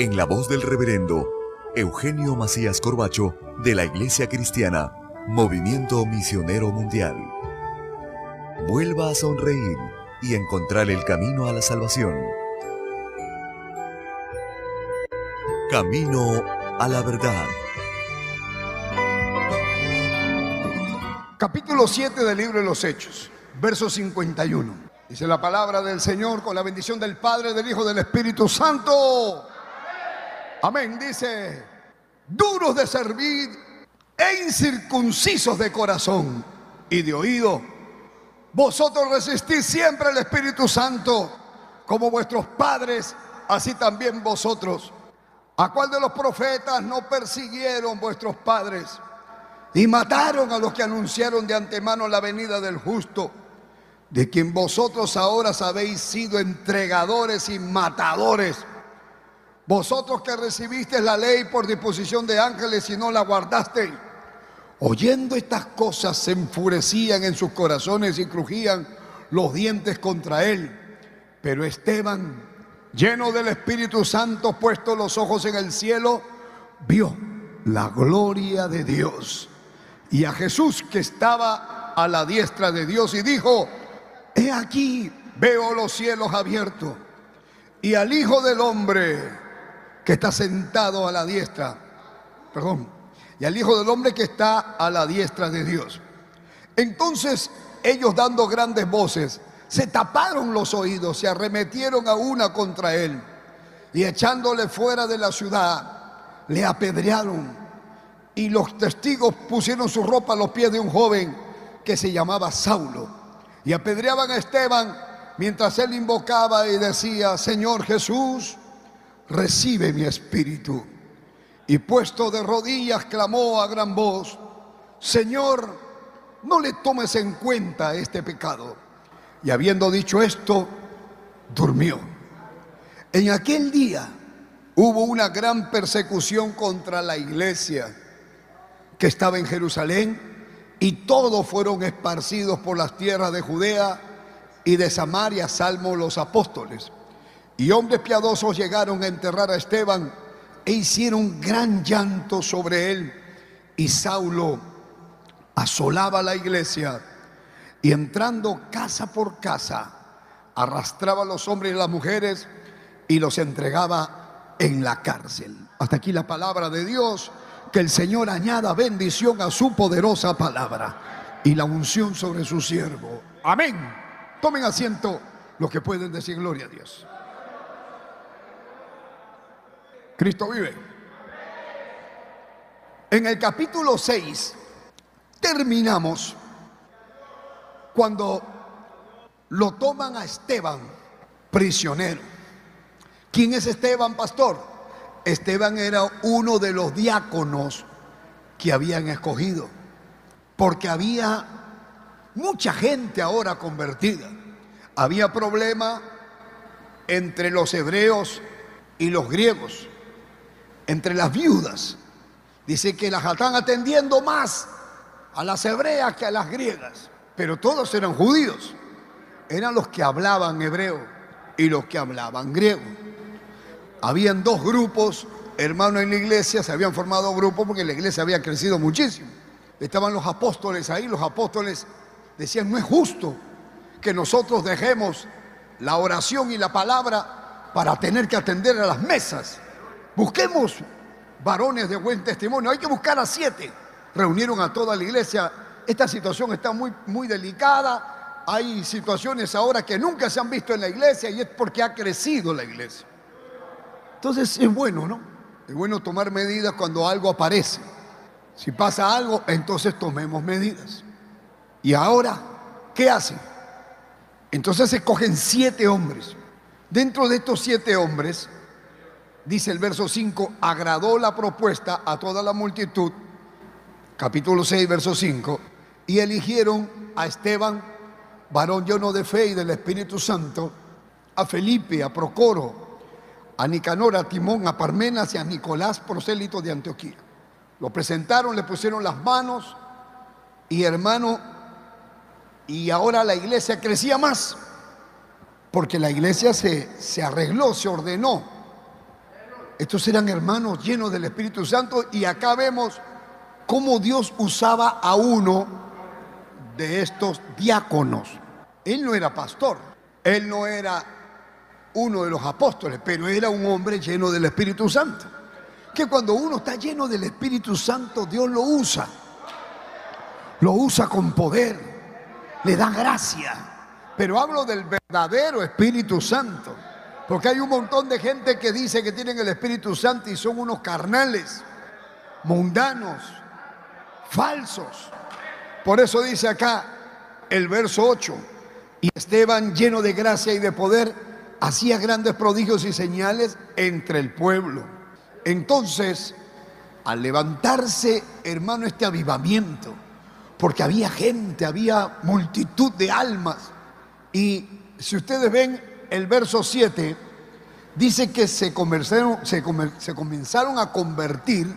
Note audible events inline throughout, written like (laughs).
en la voz del reverendo Eugenio Macías Corbacho de la Iglesia Cristiana, Movimiento Misionero Mundial. Vuelva a sonreír y encontrar el camino a la salvación. Camino a la verdad. Capítulo 7 del libro de los Hechos, verso 51. Dice la palabra del Señor con la bendición del Padre, del Hijo, del Espíritu Santo. Amén. Dice, duros de servir e incircuncisos de corazón y de oído. Vosotros resistís siempre al Espíritu Santo, como vuestros padres, así también vosotros. ¿A cuál de los profetas no persiguieron vuestros padres y mataron a los que anunciaron de antemano la venida del justo, de quien vosotros ahora habéis sido entregadores y matadores? Vosotros que recibisteis la ley por disposición de ángeles y no la guardasteis. Oyendo estas cosas se enfurecían en sus corazones y crujían los dientes contra él. Pero Esteban, lleno del Espíritu Santo, puesto los ojos en el cielo, vio la gloria de Dios y a Jesús que estaba a la diestra de Dios y dijo, he aquí, veo los cielos abiertos y al Hijo del Hombre que está sentado a la diestra, perdón, y al Hijo del Hombre que está a la diestra de Dios. Entonces ellos dando grandes voces, se taparon los oídos, se arremetieron a una contra él y echándole fuera de la ciudad, le apedrearon. Y los testigos pusieron su ropa a los pies de un joven que se llamaba Saulo. Y apedreaban a Esteban mientras él invocaba y decía, Señor Jesús, recibe mi espíritu. Y puesto de rodillas clamó a gran voz, Señor, no le tomes en cuenta este pecado. Y habiendo dicho esto, durmió. En aquel día hubo una gran persecución contra la iglesia que estaba en Jerusalén y todos fueron esparcidos por las tierras de Judea y de Samaria, salvo los apóstoles. Y hombres piadosos llegaron a enterrar a Esteban e hicieron gran llanto sobre él. Y Saulo asolaba la iglesia y entrando casa por casa, arrastraba a los hombres y las mujeres y los entregaba en la cárcel. Hasta aquí la palabra de Dios. Que el Señor añada bendición a su poderosa palabra y la unción sobre su siervo. Amén. Tomen asiento los que pueden decir gloria a Dios. Cristo vive. En el capítulo 6 terminamos cuando lo toman a Esteban prisionero. ¿Quién es Esteban, pastor? Esteban era uno de los diáconos que habían escogido, porque había mucha gente ahora convertida. Había problema entre los hebreos y los griegos entre las viudas. Dice que las están atendiendo más a las hebreas que a las griegas, pero todos eran judíos. Eran los que hablaban hebreo y los que hablaban griego. Habían dos grupos, hermanos en la iglesia, se habían formado grupos porque la iglesia había crecido muchísimo. Estaban los apóstoles ahí, los apóstoles decían, no es justo que nosotros dejemos la oración y la palabra para tener que atender a las mesas. Busquemos varones de buen testimonio, hay que buscar a siete. Reunieron a toda la iglesia. Esta situación está muy, muy delicada. Hay situaciones ahora que nunca se han visto en la iglesia y es porque ha crecido la iglesia. Entonces es bueno, ¿no? Es bueno tomar medidas cuando algo aparece. Si pasa algo, entonces tomemos medidas. Y ahora, ¿qué hacen? Entonces escogen siete hombres. Dentro de estos siete hombres, dice el verso 5, agradó la propuesta a toda la multitud, capítulo 6, verso 5, y eligieron a Esteban, varón lleno de fe y del Espíritu Santo, a Felipe, a Procoro, a Nicanor, a Timón, a Parmenas y a Nicolás, prosélito de Antioquía. Lo presentaron, le pusieron las manos y hermano, y ahora la iglesia crecía más, porque la iglesia se, se arregló, se ordenó. Estos eran hermanos llenos del Espíritu Santo y acá vemos cómo Dios usaba a uno de estos diáconos. Él no era pastor, él no era uno de los apóstoles, pero era un hombre lleno del Espíritu Santo. Que cuando uno está lleno del Espíritu Santo, Dios lo usa. Lo usa con poder le da gracia. Pero hablo del verdadero Espíritu Santo. Porque hay un montón de gente que dice que tienen el Espíritu Santo y son unos carnales, mundanos, falsos. Por eso dice acá el verso 8, y Esteban lleno de gracia y de poder, hacía grandes prodigios y señales entre el pueblo. Entonces, al levantarse, hermano, este avivamiento, porque había gente, había multitud de almas. Y si ustedes ven el verso 7, dice que se comenzaron, a convertir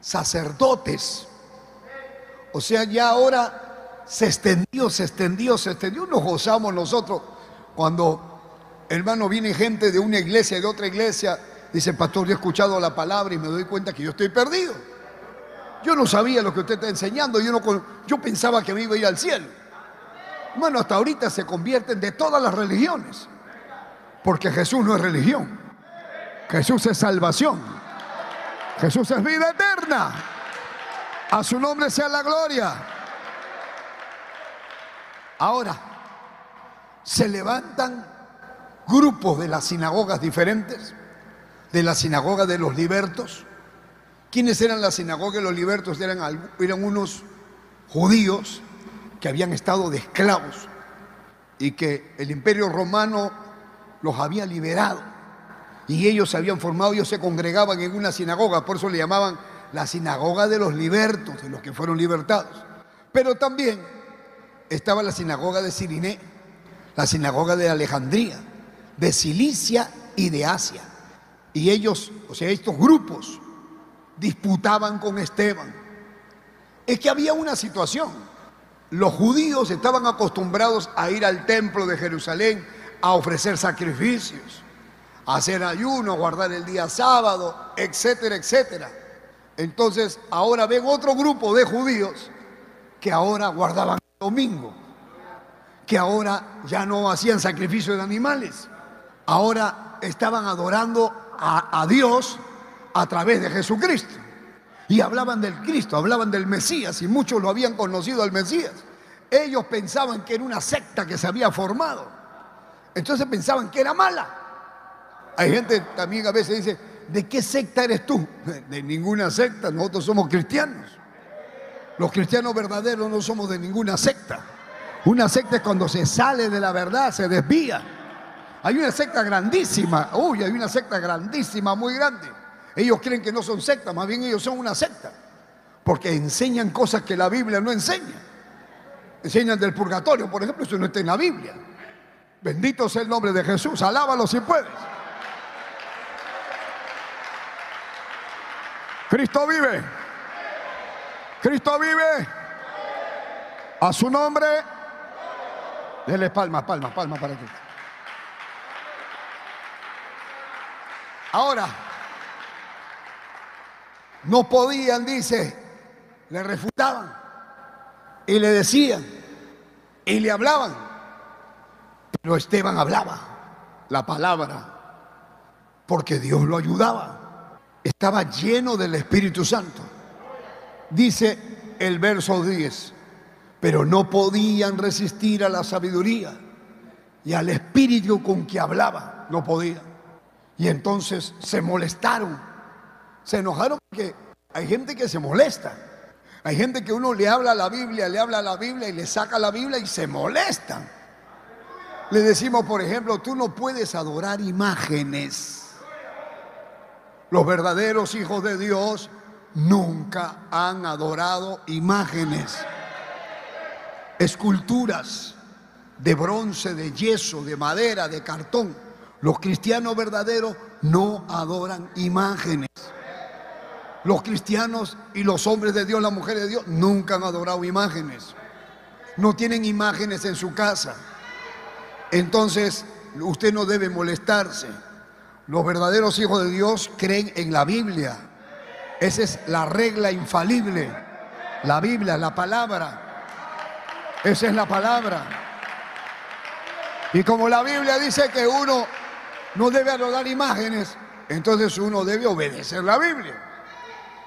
sacerdotes. O sea, ya ahora se extendió, se extendió, se extendió. Nos gozamos nosotros cuando, hermano, viene gente de una iglesia y de otra iglesia. Dice, pastor, yo he escuchado la palabra y me doy cuenta que yo estoy perdido. Yo no sabía lo que usted está enseñando, yo, no, yo pensaba que me iba a ir al cielo. Bueno, hasta ahorita se convierten de todas las religiones, porque Jesús no es religión, Jesús es salvación, Jesús es vida eterna. A su nombre sea la gloria. Ahora, se levantan grupos de las sinagogas diferentes, de la sinagoga de los libertos, ¿Quiénes eran la sinagoga de los libertos? Eran, eran unos judíos que habían estado de esclavos y que el imperio romano los había liberado. Y ellos se habían formado, ellos se congregaban en una sinagoga, por eso le llamaban la sinagoga de los libertos, de los que fueron libertados. Pero también estaba la sinagoga de Siriné, la sinagoga de Alejandría, de Cilicia y de Asia. Y ellos, o sea, estos grupos disputaban con Esteban. Es que había una situación. Los judíos estaban acostumbrados a ir al templo de Jerusalén a ofrecer sacrificios, a hacer ayuno, a guardar el día sábado, etcétera, etcétera. Entonces ahora ven otro grupo de judíos que ahora guardaban el domingo, que ahora ya no hacían sacrificio de animales, ahora estaban adorando a, a Dios a través de Jesucristo. Y hablaban del Cristo, hablaban del Mesías y muchos lo habían conocido al Mesías. Ellos pensaban que era una secta que se había formado. Entonces pensaban que era mala. Hay gente también a veces dice, ¿de qué secta eres tú? (laughs) De ninguna secta, nosotros somos cristianos. Los cristianos verdaderos no somos de ninguna secta. Una secta es cuando se sale de la verdad, se desvía. Hay una secta grandísima, uy, hay una secta grandísima, muy grande ellos creen que no son sectas, más bien ellos son una secta, porque enseñan cosas que la Biblia no enseña. Enseñan del purgatorio, por ejemplo, eso no está en la Biblia. Bendito sea el nombre de Jesús, alábalo si puedes. Cristo vive. Cristo vive. A su nombre. Dele palmas, palmas, palmas para Cristo. Ahora, no podían, dice, le refutaban y le decían y le hablaban. Pero Esteban hablaba la palabra porque Dios lo ayudaba. Estaba lleno del Espíritu Santo. Dice el verso 10, pero no podían resistir a la sabiduría y al espíritu con que hablaba. No podían. Y entonces se molestaron. Se enojaron porque hay gente que se molesta. Hay gente que uno le habla la Biblia, le habla la Biblia y le saca la Biblia y se molestan. Le decimos, por ejemplo, tú no puedes adorar imágenes. Los verdaderos hijos de Dios nunca han adorado imágenes, esculturas de bronce, de yeso, de madera, de cartón. Los cristianos verdaderos no adoran imágenes. Los cristianos y los hombres de Dios, las mujeres de Dios, nunca han adorado imágenes. No tienen imágenes en su casa. Entonces, usted no debe molestarse. Los verdaderos hijos de Dios creen en la Biblia. Esa es la regla infalible. La Biblia, la palabra. Esa es la palabra. Y como la Biblia dice que uno no debe adorar imágenes, entonces uno debe obedecer la Biblia.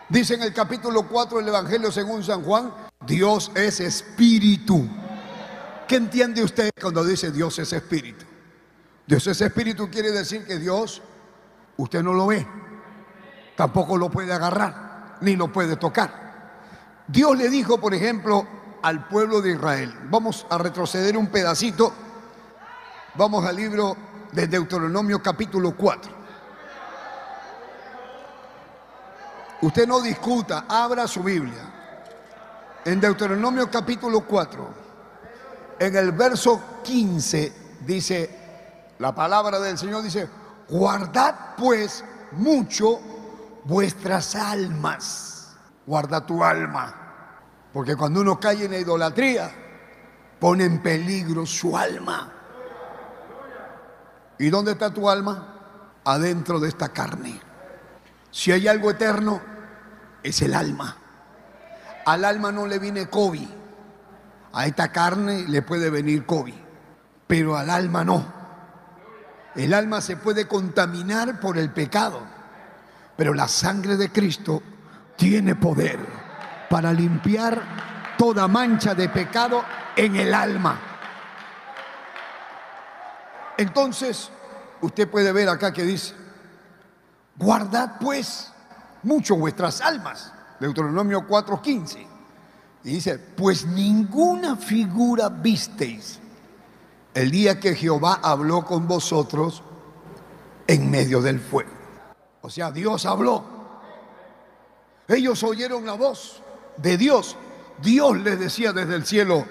Dice en el capítulo 4 del Evangelio según San Juan, Dios es espíritu. ¿Qué entiende usted cuando dice Dios es espíritu? Dios es espíritu quiere decir que Dios, usted no lo ve, tampoco lo puede agarrar, ni lo puede tocar. Dios le dijo, por ejemplo, al pueblo de Israel, vamos a retroceder un pedacito, vamos al libro de Deuteronomio capítulo 4. Usted no discuta, abra su Biblia. En Deuteronomio capítulo 4, en el verso 15, dice, la palabra del Señor dice, guardad pues mucho vuestras almas. Guarda tu alma. Porque cuando uno cae en la idolatría, pone en peligro su alma. ¿Y dónde está tu alma? Adentro de esta carne. Si hay algo eterno, es el alma. Al alma no le viene COVID. A esta carne le puede venir COVID. Pero al alma no. El alma se puede contaminar por el pecado. Pero la sangre de Cristo tiene poder para limpiar toda mancha de pecado en el alma. Entonces, usted puede ver acá que dice, Guardad pues mucho vuestras almas. Deuteronomio 4:15. Y dice, pues ninguna figura visteis el día que Jehová habló con vosotros en medio del fuego. O sea, Dios habló. Ellos oyeron la voz de Dios. Dios les decía desde el cielo,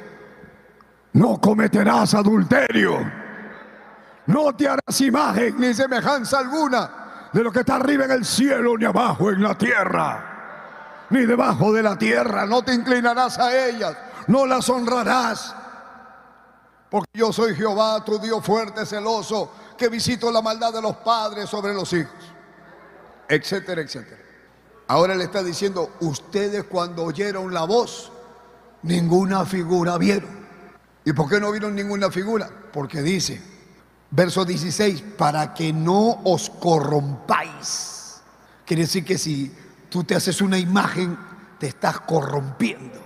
no cometerás adulterio, no te harás imagen ni semejanza alguna de lo que está arriba en el cielo, ni abajo en la tierra, ni debajo de la tierra. No te inclinarás a ellas, no las honrarás. Porque yo soy Jehová, tu Dios fuerte, celoso, que visito la maldad de los padres sobre los hijos, etcétera, etcétera. Ahora le está diciendo, ustedes cuando oyeron la voz, ninguna figura vieron. ¿Y por qué no vieron ninguna figura? Porque dice, Verso 16, para que no os corrompáis. Quiere decir que si tú te haces una imagen, te estás corrompiendo.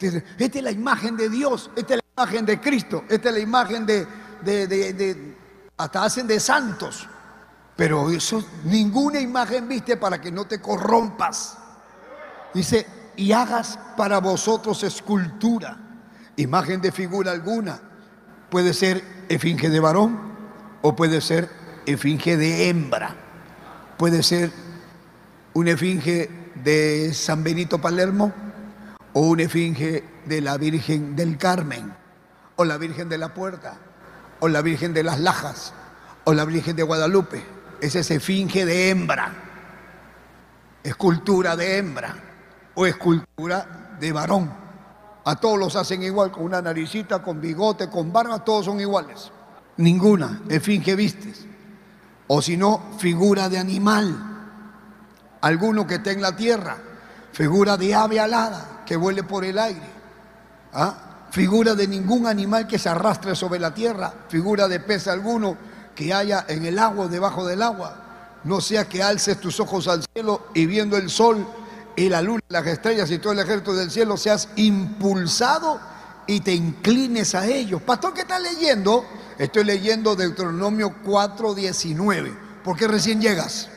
Esta es la imagen de Dios, esta es la imagen de Cristo, esta es la imagen de, de, de hasta hacen de santos. Pero eso, ninguna imagen viste para que no te corrompas. Dice, y hagas para vosotros escultura, imagen de figura alguna. Puede ser efinge de varón, o puede ser efinge de hembra, puede ser un efinge de San Benito Palermo o un efinge de la Virgen del Carmen o la Virgen de la Puerta o la Virgen de las Lajas o la Virgen de Guadalupe. Es efinge de hembra, escultura de hembra o escultura de varón. A todos los hacen igual, con una naricita, con bigote, con barba, todos son iguales. Ninguna es finge vistes. O si no, figura de animal. Alguno que esté en la tierra, figura de ave alada que vuele por el aire. ¿Ah? Figura de ningún animal que se arrastre sobre la tierra, figura de pez alguno que haya en el agua, debajo del agua. No sea que alces tus ojos al cielo y viendo el sol y la luna, las estrellas y todo el ejército del cielo, seas impulsado y te inclines a ellos. Pastor, ¿qué está leyendo? Estoy leyendo Deuteronomio 4:19. ¿Por qué recién llegas?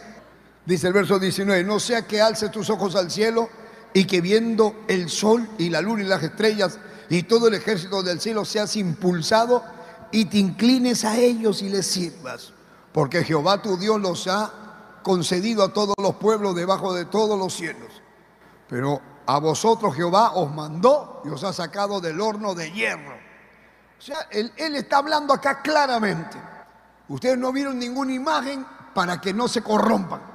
Dice el verso 19, no sea que alces tus ojos al cielo y que viendo el sol y la luna y las estrellas y todo el ejército del cielo seas impulsado y te inclines a ellos y les sirvas. Porque Jehová tu Dios los ha concedido a todos los pueblos debajo de todos los cielos. Pero a vosotros Jehová os mandó y os ha sacado del horno de hierro. O sea, él, él está hablando acá claramente. Ustedes no vieron ninguna imagen para que no se corrompan.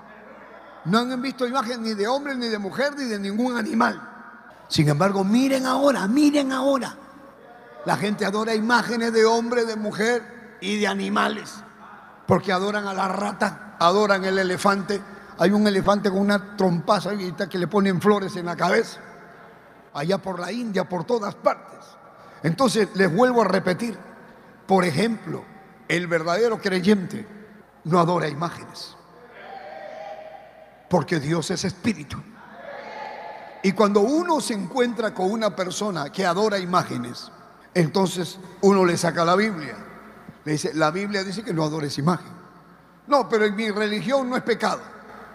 No han visto imagen ni de hombre, ni de mujer, ni de ningún animal. Sin embargo, miren ahora, miren ahora. La gente adora imágenes de hombre, de mujer y de animales. Porque adoran a la rata, adoran el elefante. Hay un elefante con una trompaza que le ponen flores en la cabeza. Allá por la India, por todas partes. Entonces, les vuelvo a repetir. Por ejemplo, el verdadero creyente no adora imágenes porque Dios es espíritu. Y cuando uno se encuentra con una persona que adora imágenes, entonces uno le saca la Biblia. Le dice, la Biblia dice que no adores imagen. No, pero en mi religión no es pecado.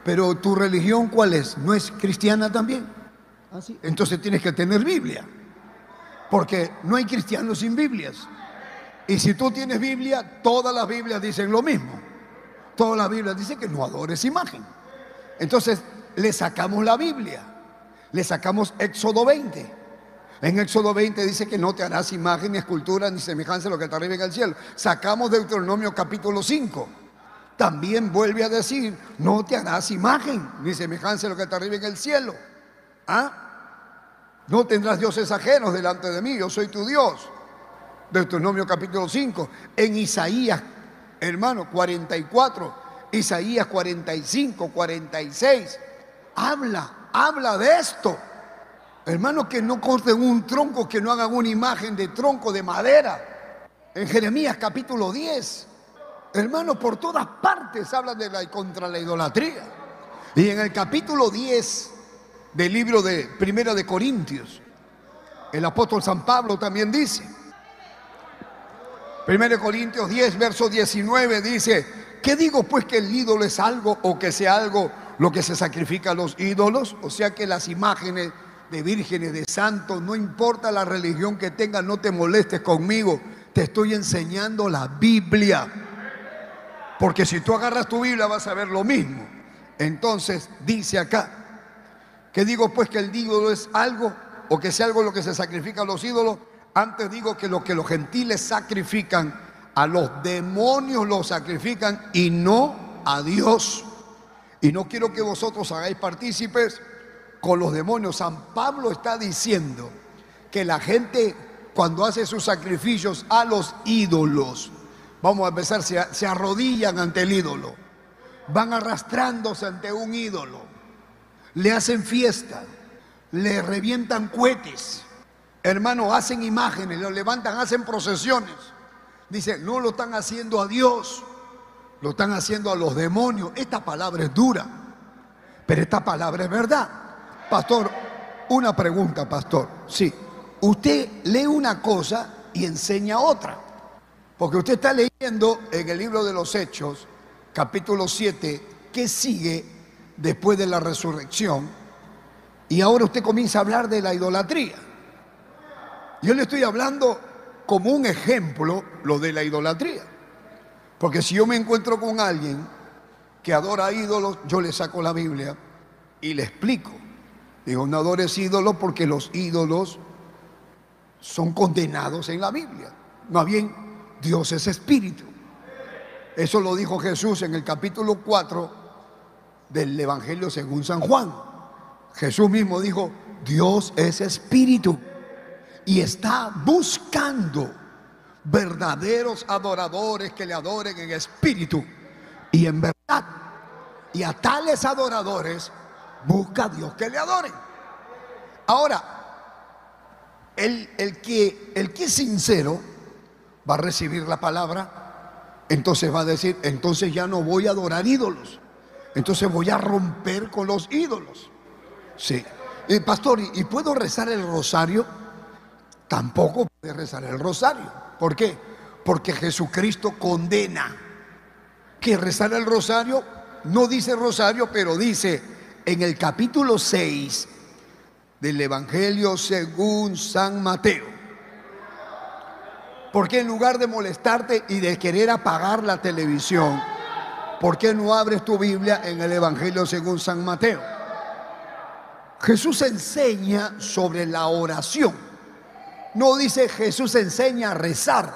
Pero tu religión cuál es? ¿No es cristiana también? ¿Ah, entonces tienes que tener Biblia. Porque no hay cristianos sin Biblias. Y si tú tienes Biblia, todas las Biblias dicen lo mismo. Todas las Biblias dicen que no adores imagen. Entonces le sacamos la Biblia, le sacamos Éxodo 20. En Éxodo 20 dice que no te harás imagen ni escultura ni semejanza a lo que te arriba en el cielo. Sacamos Deuteronomio capítulo 5. También vuelve a decir, no te harás imagen ni semejanza a lo que te arriba en el cielo. ¿Ah? No tendrás dioses ajenos delante de mí, yo soy tu Dios. Deuteronomio capítulo 5. En Isaías, hermano, 44 Isaías 45, 46. Habla, habla de esto. Hermanos, que no corten un tronco, que no hagan una imagen de tronco de madera. En Jeremías capítulo 10. Hermanos, por todas partes hablan de la contra la idolatría. Y en el capítulo 10 del libro de Primera de Corintios, el apóstol San Pablo también dice. 1 Corintios 10, verso 19 dice, ¿Qué digo pues que el ídolo es algo o que sea algo lo que se sacrifica a los ídolos? O sea que las imágenes de vírgenes, de santos, no importa la religión que tengas, no te molestes conmigo. Te estoy enseñando la Biblia. Porque si tú agarras tu Biblia vas a ver lo mismo. Entonces dice acá, ¿qué digo pues que el ídolo es algo o que sea algo lo que se sacrifica a los ídolos? Antes digo que lo que los gentiles sacrifican a los demonios los sacrifican y no a Dios. Y no quiero que vosotros hagáis partícipes con los demonios. San Pablo está diciendo que la gente cuando hace sus sacrificios a los ídolos, vamos a empezar, se, se arrodillan ante el ídolo, van arrastrándose ante un ídolo, le hacen fiesta, le revientan cohetes, hermano, hacen imágenes, lo levantan, hacen procesiones Dice, no lo están haciendo a Dios, lo están haciendo a los demonios. Esta palabra es dura, pero esta palabra es verdad. Pastor, una pregunta, pastor. Sí, usted lee una cosa y enseña otra. Porque usted está leyendo en el libro de los Hechos, capítulo 7, que sigue después de la resurrección. Y ahora usted comienza a hablar de la idolatría. Yo le estoy hablando como un ejemplo lo de la idolatría. Porque si yo me encuentro con alguien que adora ídolos, yo le saco la Biblia y le explico. Digo, no adores ídolos porque los ídolos son condenados en la Biblia. Más bien, Dios es espíritu. Eso lo dijo Jesús en el capítulo 4 del Evangelio según San Juan. Jesús mismo dijo, Dios es espíritu y está buscando verdaderos adoradores que le adoren en espíritu y en verdad. Y a tales adoradores busca a Dios que le adoren. Ahora, el, el, que, el que es sincero va a recibir la palabra, entonces va a decir, entonces ya no voy a adorar ídolos, entonces voy a romper con los ídolos. Sí. Eh, pastor, ¿y puedo rezar el rosario? Tampoco puede rezar el rosario. ¿Por qué? Porque Jesucristo condena que rezar el rosario, no dice rosario, pero dice en el capítulo 6 del Evangelio según San Mateo. Porque en lugar de molestarte y de querer apagar la televisión, ¿por qué no abres tu Biblia en el Evangelio según San Mateo? Jesús enseña sobre la oración. No dice Jesús enseña a rezar,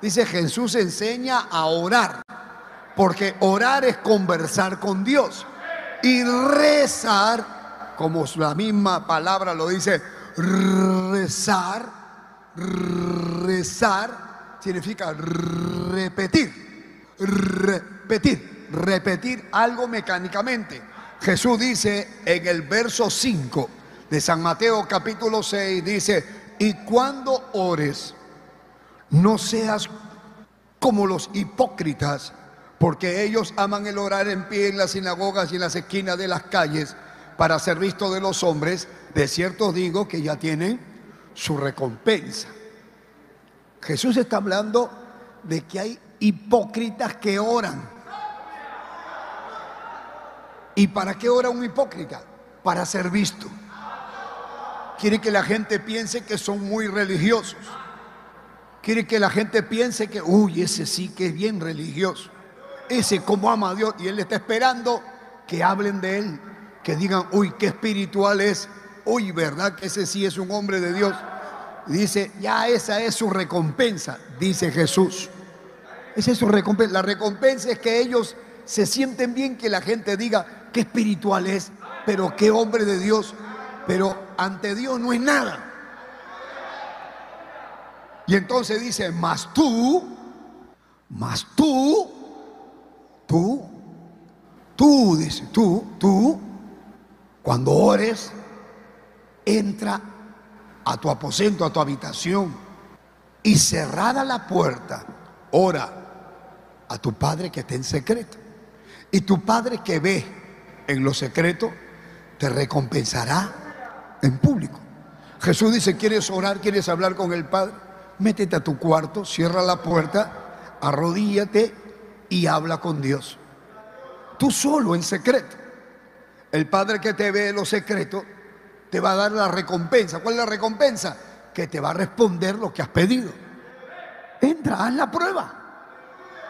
dice Jesús enseña a orar. Porque orar es conversar con Dios. Y rezar, como la misma palabra lo dice, rezar, rezar significa repetir, repetir, repetir algo mecánicamente. Jesús dice en el verso 5 de San Mateo capítulo 6, dice, y cuando ores, no seas como los hipócritas, porque ellos aman el orar en pie en las sinagogas y en las esquinas de las calles para ser visto de los hombres, de cierto digo que ya tienen su recompensa. Jesús está hablando de que hay hipócritas que oran. ¿Y para qué ora un hipócrita? Para ser visto. Quiere que la gente piense que son muy religiosos. Quiere que la gente piense que, uy, ese sí que es bien religioso ese como ama a Dios y él está esperando que hablen de él, que digan, uy, qué espiritual es, uy, ¿verdad que ese sí es un hombre de Dios? dice, ya esa es su recompensa, dice Jesús. Esa es su recompensa. La recompensa es que ellos se sienten bien que la gente diga qué espiritual es, pero qué hombre de Dios, pero ante Dios no es nada. Y entonces dice, más tú, más tú, Tú, tú, dice, tú, tú, cuando ores, entra a tu aposento, a tu habitación y cerrada la puerta, ora a tu Padre que está en secreto. Y tu Padre que ve en lo secreto, te recompensará en público. Jesús dice, ¿quieres orar? ¿Quieres hablar con el Padre? Métete a tu cuarto, cierra la puerta, arrodíllate y habla con Dios. Tú solo en secreto. El Padre que te ve lo secreto te va a dar la recompensa. ¿Cuál es la recompensa? Que te va a responder lo que has pedido. Entra, haz la prueba.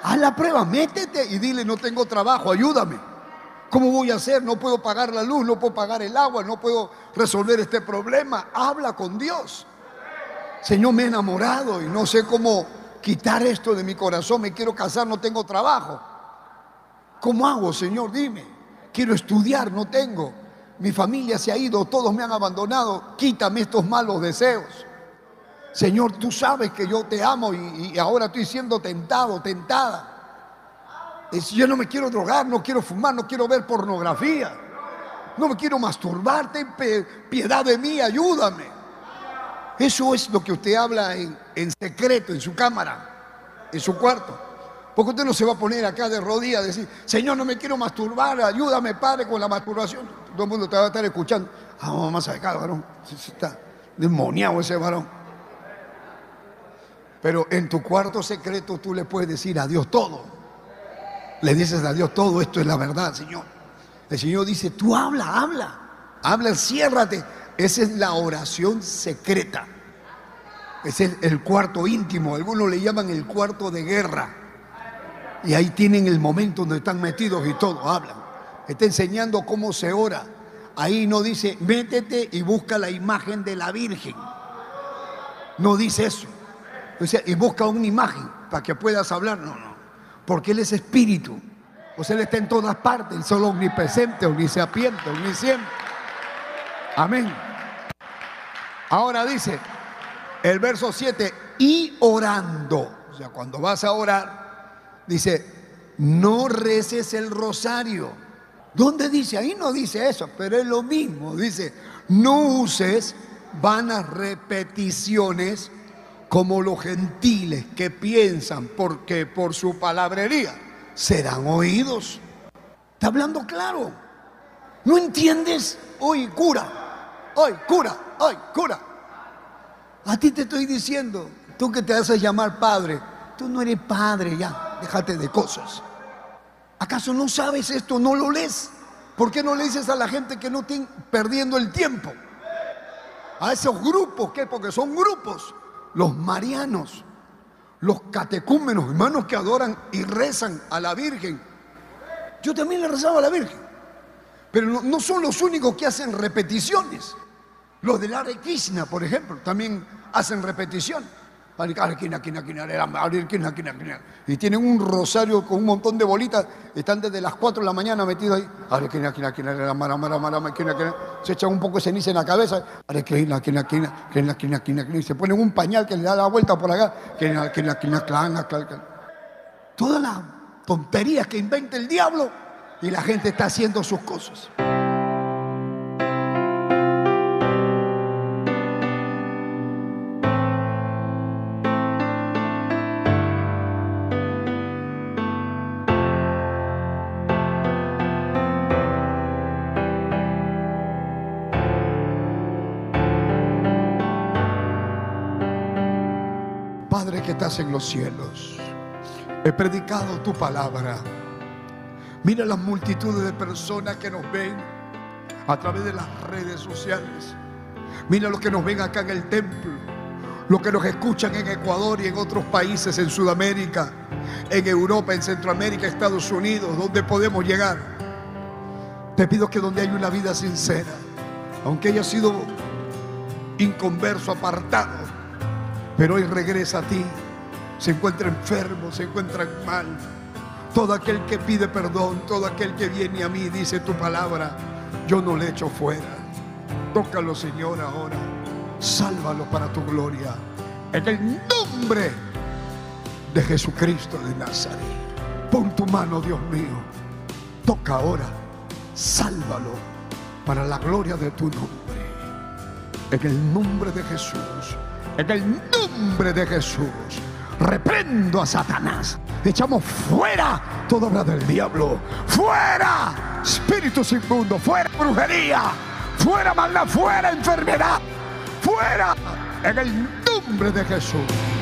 Haz la prueba, métete y dile, no tengo trabajo, ayúdame. ¿Cómo voy a hacer? No puedo pagar la luz, no puedo pagar el agua, no puedo resolver este problema. Habla con Dios. Señor, me he enamorado y no sé cómo quitar esto de mi corazón, me quiero casar, no tengo trabajo. ¿Cómo hago, Señor? Dime. Quiero estudiar, no tengo. Mi familia se ha ido, todos me han abandonado. Quítame estos malos deseos. Señor, tú sabes que yo te amo y, ahora estoy siendo tentado, tentada. Yo no me quiero drogar, no quiero fumar, no quiero ver pornografía. No me quiero masturbar, ten piedad de mí, ayúdame. Eso es lo que usted habla en, secreto, en su cámara, en su cuarto. Porque usted no se va a poner acá de rodillas a decir, Señor, no me quiero masturbar, ayúdame, Padre, con la masturbación. Todo el mundo te va a estar escuchando. Ah, vamos a sacar, varón. Está demoniado ese varón. Pero en tu cuarto secreto tú le puedes decir a Dios todo. Le dices a Dios todo, esto es la verdad, Señor. El Señor dice, tú habla, habla. Habla, ciérrate. Esa es la oración secreta. Es el, cuarto íntimo. Algunos le llaman el cuarto de guerra. Y ahí tienen el momento donde están metidos y todo, hablan. Está enseñando cómo se ora. Ahí no dice, métete y busca la imagen de la Virgen. No dice eso. O y busca una imagen para que puedas hablar. No, no. Porque Él es espíritu. O sea, Él está en todas partes. Él solo omnipresente, omnisciente, omnisciente. Amén. Ahora dice el verso 7, y orando. O sea, cuando vas a orar, dice, no reces el rosario. ¿Dónde dice? Ahí no dice eso, pero es lo mismo. Dice, no uses vanas repeticiones como los gentiles que piensan porque por su palabrería serán oídos. Está hablando claro. ¿No entiendes? Hoy cura, hoy cura, hoy cura. A ti te estoy diciendo, tú que te haces llamar padre, tú no eres padre ya, déjate de cosas. ¿Acaso no sabes esto? ¿No lo lees? ¿Por qué no le dices a la gente que no estén perdiendo el tiempo? A esos grupos, ¿qué? Porque son grupos. Los marianos, los catecúmenos, hermanos que adoran y rezan a la Virgen. Yo también le rezaba a la Virgen. Pero no, son los únicos que hacen repeticiones. Los del Hare Krishna, por ejemplo, también hacen repetición. Y tienen un rosario con un montón de bolitas. Están desde las 4 de la mañana metidos ahí. Se echan un poco de ceniza en la cabeza. Y se ponen un pañal que le da la vuelta por acá. Todas las tonterías que inventa el diablo y la gente está haciendo sus cosas. En los cielos, he predicado tu palabra. Mira las multitudes de personas que nos ven a través de las redes sociales. Mira los que nos ven acá en el templo, los que nos escuchan en Ecuador y en otros países, en Sudamérica, en Europa, en Centroamérica, Estados Unidos, donde podemos llegar. Te pido que donde hay una vida sincera, aunque haya sido inconverso, apartado, pero hoy regresa a ti, se encuentra enfermo, se encuentra mal, todo aquel que pide perdón, todo aquel que viene a mí, dice tu palabra, yo no le echo fuera. Tócalo, Señor, ahora. Sálvalo para tu gloria. En el nombre de Jesucristo de Nazaret. Pon tu mano, Dios mío. Toca ahora. Sálvalo para la gloria de tu nombre. En el nombre de Jesús. En el nombre de Jesús reprendo a Satanás. Echamos fuera toda obra del diablo. Fuera espíritus inmundos. Fuera brujería. Fuera maldad. Fuera enfermedad. Fuera en el nombre de Jesús.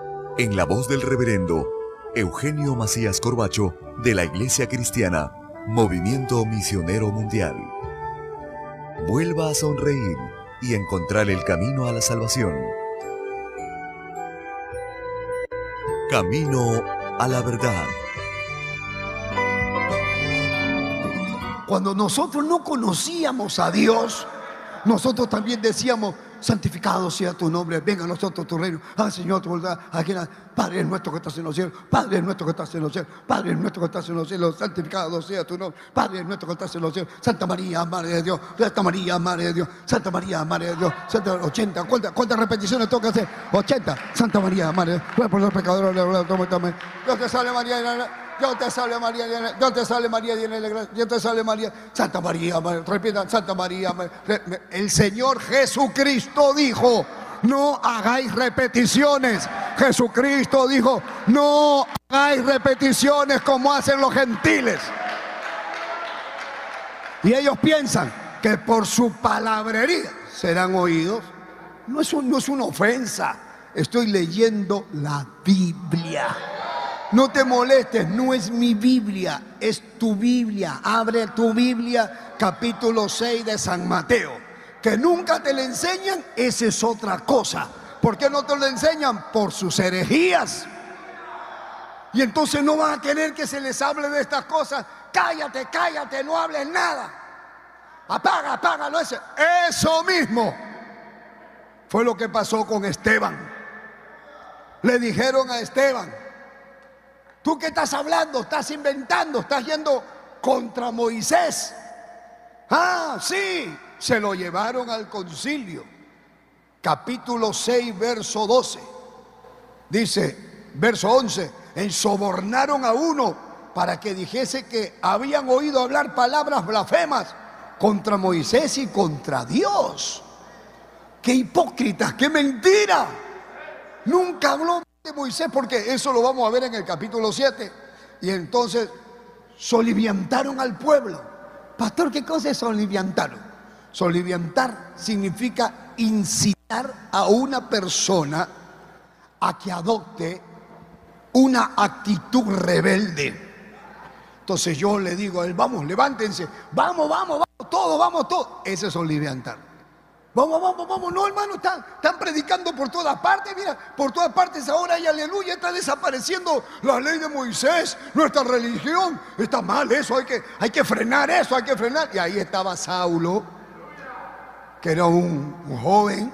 en la voz del reverendo Eugenio Macías Corbacho de la Iglesia Cristiana Movimiento Misionero Mundial. Vuelva a sonreír y encontrar el camino a la salvación. Camino a la verdad. Cuando nosotros no conocíamos a Dios, nosotros también decíamos, santificado sea tu nombre, venga a nosotros tu reino. Ah, Señor, tu voluntad, aquí Padre nuestro que estás en los cielos, Padre nuestro que estás en los cielos, Padre nuestro que estás en los cielos, santificado sea tu nombre, Padre nuestro que estás en los cielos, Santa María, Madre de Dios, Santa María, Madre de Dios, Santa María, Madre de Dios, Santa 80, ¿cuántas, repeticiones toca hacer? 80, Santa María, Madre de Dios, por los pecadores, Dios te salve María, Dios te salve María, Dios te salve María, Dios te salve María, Santa María, repita, Santa María, el Señor Jesucristo dijo, no hagáis repeticiones. Jesucristo dijo, no hagáis repeticiones como hacen los gentiles. Y ellos piensan que por su palabrería serán oídos. No es, no es una ofensa. Estoy leyendo la Biblia. No te molestes, no es mi Biblia, es tu Biblia. Abre tu Biblia, capítulo 6 de San Mateo. Que nunca te le enseñan, esa es otra cosa. ¿Por qué no te lo enseñan? Por sus herejías. Y entonces no van a querer que se les hable de estas cosas. Cállate, cállate, no hables nada. Apaga, apágalo ese. Eso mismo fue lo que pasó con Esteban. Le dijeron a Esteban, ¿Tú qué estás hablando? Estás inventando, estás yendo contra Moisés. Ah, sí, se lo llevaron al concilio. Capítulo 6, verso 12. Dice, verso 11, ensobornaron a uno para que dijese que habían oído hablar palabras blasfemas contra Moisés y contra Dios. Qué hipócrita, qué mentira. Nunca habló de Moisés, porque eso lo vamos a ver en el capítulo 7. Y entonces soliviantaron al pueblo. Pastor, ¿qué cosa es soliviantar? Soliviantar significa incitar a una persona a que adopte una actitud rebelde. Entonces yo le digo a él, vamos, levántense, vamos, vamos, vamos, todos, vamos, todos. Ese es soliviantar. Vamos, vamos, vamos. No, hermano, están, están predicando por todas partes. Mira, por todas partes ahora y aleluya. Está desapareciendo la ley de Moisés, nuestra religión. Está mal eso, hay que, hay que frenar eso, hay que frenar. Y ahí estaba Saulo, que era un, joven,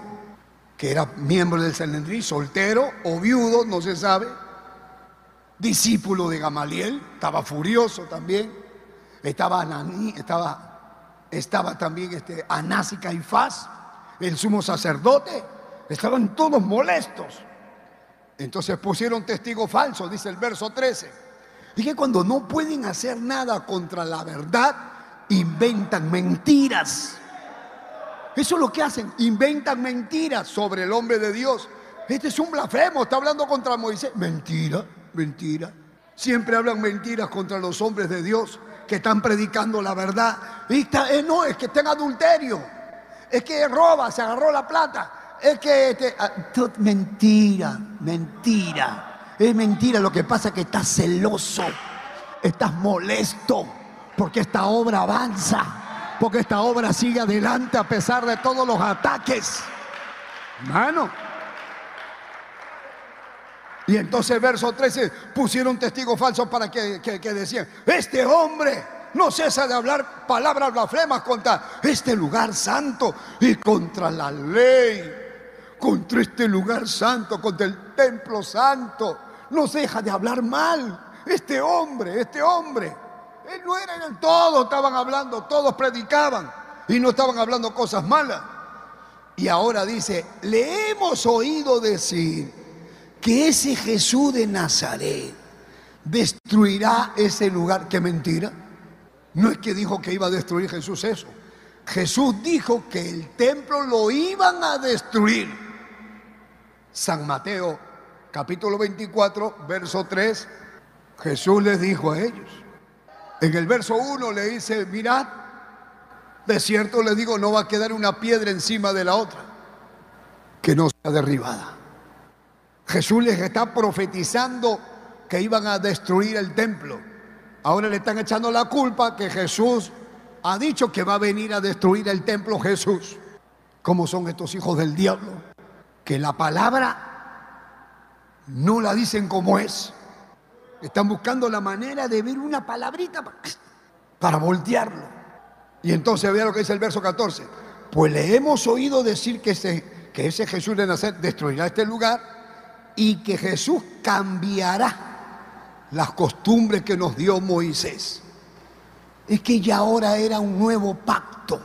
que era miembro del Sanedrín, soltero o viudo, no se sabe. Discípulo de Gamaliel, estaba furioso también. Estaba Ananí, estaba, estaba también este, Anás y Caifás el sumo sacerdote, estaban todos molestos. Entonces pusieron testigo falso, dice el verso 13. Y que cuando no pueden hacer nada contra la verdad, inventan mentiras. Eso es lo que hacen, inventan mentiras sobre el hombre de Dios. Este es un blasfemo, está hablando contra Moisés. Mentira, mentira. Siempre hablan mentiras contra los hombres de Dios que están predicando la verdad. Y está, eh, no, es que estén adulterio es que roba, se agarró la plata, es que... Este, ah, mentira, mentira. Es mentira, lo que pasa es que estás celoso, estás molesto, porque esta obra avanza, porque esta obra sigue adelante a pesar de todos los ataques. Hermano. Y entonces verso 13 pusieron testigos falsos para que, que decían, este hombre no cesa de hablar palabras blasfemas contra este lugar santo y contra la ley, contra este lugar santo, contra el templo santo. No deja de hablar mal. Este hombre, este hombre. Él no era en todo, estaban hablando, todos predicaban y no estaban hablando cosas malas. Y ahora dice, le hemos oído decir que ese Jesús de Nazaret destruirá ese lugar. ¿Qué mentira? No es que dijo que iba a destruir Jesús eso. Jesús dijo que el templo lo iban a destruir. San Mateo capítulo 24, verso 3, Jesús les dijo a ellos. En el verso 1 le dice, mirad, de cierto les digo, no va a quedar una piedra encima de la otra que no sea derribada. Jesús les está profetizando que iban a destruir el templo. Ahora le están echando la culpa que Jesús ha dicho que va a venir a destruir el templo Jesús. ¿Cómo son estos hijos del diablo? Que la palabra no la dicen como es. Están buscando la manera de ver una palabrita para voltearlo. Y entonces vea lo que dice el verso 14. Pues le hemos oído decir que ese, que ese Jesús de Nazaret destruirá este lugar y que Jesús cambiará las costumbres que nos dio Moisés es que ya ahora era un nuevo pacto.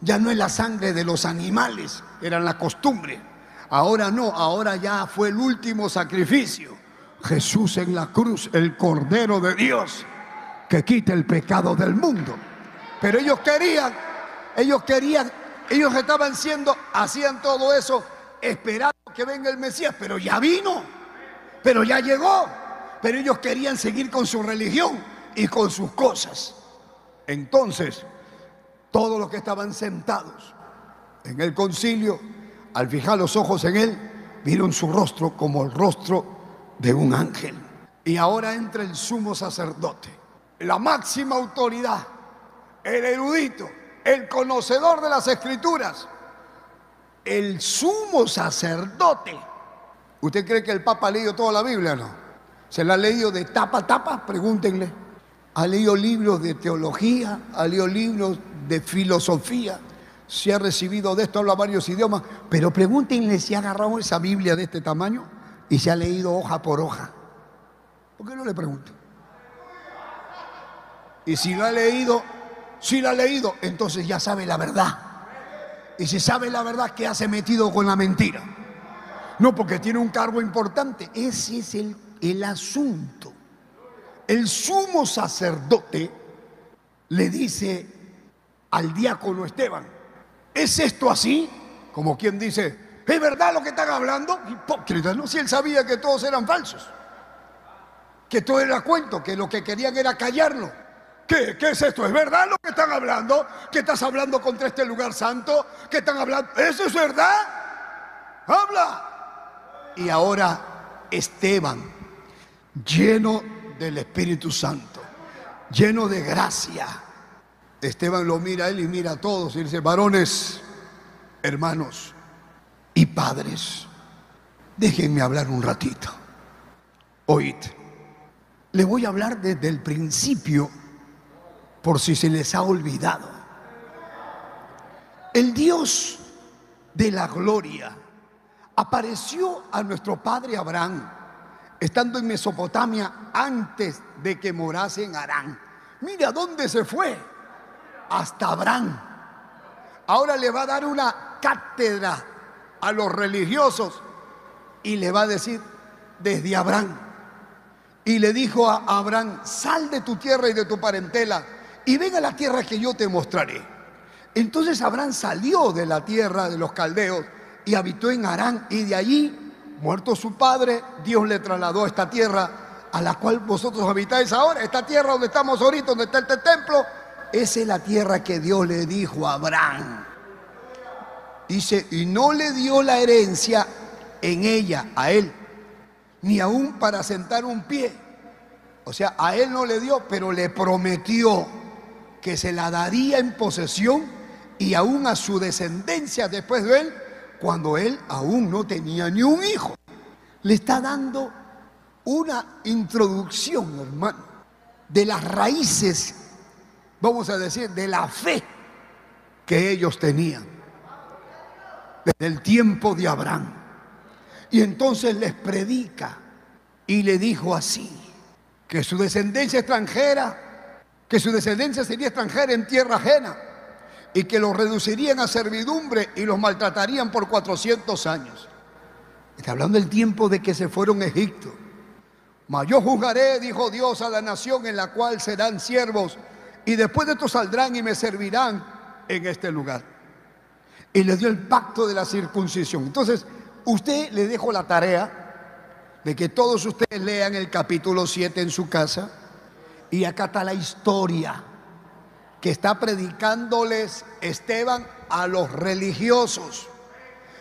Ya no es la sangre de los animales, eran la costumbre. Ahora no, ahora ya fue el último sacrificio. Jesús en la cruz, el Cordero de Dios, que quita el pecado del mundo. Pero ellos querían, ellos querían, ellos estaban siendo, hacían todo eso esperando que venga el Mesías, pero ya vino, pero ya llegó. Pero ellos querían seguir con su religión y con sus cosas. Entonces, todos los que estaban sentados en el concilio, al fijar los ojos en él, vieron su rostro como el rostro de un ángel. Y ahora entra el sumo sacerdote, la máxima autoridad, el erudito, el conocedor de las escrituras, el sumo sacerdote. ¿Usted cree que el Papa leído toda la Biblia? No. ¿Se la ha leído de tapa a tapa? Pregúntenle ha leído libros de teología, ha leído libros de filosofía, se ha recibido de esto, habla varios idiomas, pero pregúntenle si ha agarrado esa Biblia de este tamaño y se ha leído hoja por hoja. ¿Por qué no le pregunto? Y si lo ha leído, si lo ha leído, entonces ya sabe la verdad. Y si sabe la verdad, ¿qué hace metido con la mentira? No, porque tiene un cargo importante. Ese es el, el asunto el sumo sacerdote le dice al diácono Esteban, ¿es esto así? Como quien dice, ¿es verdad lo que están hablando? Hipócrita, ¿no? Si él sabía que todos eran falsos, que todo era cuento, que lo que querían era callarlo. ¿Qué, ¿Qué es esto? ¿Es verdad lo que están hablando? ¿Que estás hablando contra este lugar santo? ¿Que están hablando? ¿Eso es verdad? Habla. Y ahora Esteban, lleno del Espíritu Santo, lleno de gracia. Esteban lo mira a él y mira a todos y dice, varones, hermanos y padres, déjenme hablar un ratito. Oíd, le voy a hablar desde el principio por si se les ha olvidado. El Dios de la gloria apareció a nuestro padre Abraham estando en Mesopotamia antes de que morase en Arán. Mira dónde se fue. Hasta Abraham. Ahora le va a dar una cátedra a los religiosos y le va a decir desde Abraham. Y le dijo a Abraham, sal de tu tierra y de tu parentela y ven a la tierra que yo te mostraré. Entonces Abraham salió de la tierra de los caldeos y habitó en Arán y de allí Muerto su padre, Dios le trasladó a esta tierra a la cual vosotros habitáis ahora. Esta tierra donde estamos ahorita, donde está este templo, esa es la tierra que Dios le dijo a Abraham. Dice, y no le dio la herencia en ella, a él, ni aún para sentar un pie. O sea, a él no le dio, pero le prometió que se la daría en posesión y aún a su descendencia después de él cuando él aún no tenía ni un hijo. Le está dando una introducción, hermano, de las raíces, vamos a decir, de la fe que ellos tenían desde el tiempo de Abraham. Y entonces les predica y le dijo así, que su descendencia extranjera, que su descendencia sería extranjera en tierra ajena y que los reducirían a servidumbre y los maltratarían por 400 años. Está hablando del tiempo de que se fueron a Egipto. Mas yo juzgaré, dijo Dios, a la nación en la cual serán siervos, y después de esto saldrán y me servirán en este lugar. Y les dio el pacto de la circuncisión. Entonces, usted le dejo la tarea de que todos ustedes lean el capítulo 7 en su casa, y acá está la historia que está predicándoles Esteban a los religiosos.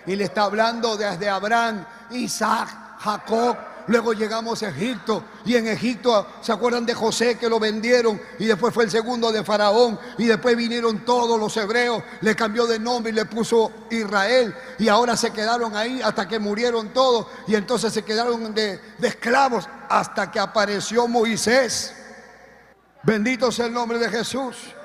Y le está hablando desde Abraham, Isaac, Jacob. Luego llegamos a Egipto y en Egipto se acuerdan de José que lo vendieron y después fue el segundo de Faraón y después vinieron todos los hebreos, le cambió de nombre y le puso Israel y ahora se quedaron ahí hasta que murieron todos y entonces se quedaron de, de esclavos hasta que apareció Moisés. Bendito sea el nombre de Jesús.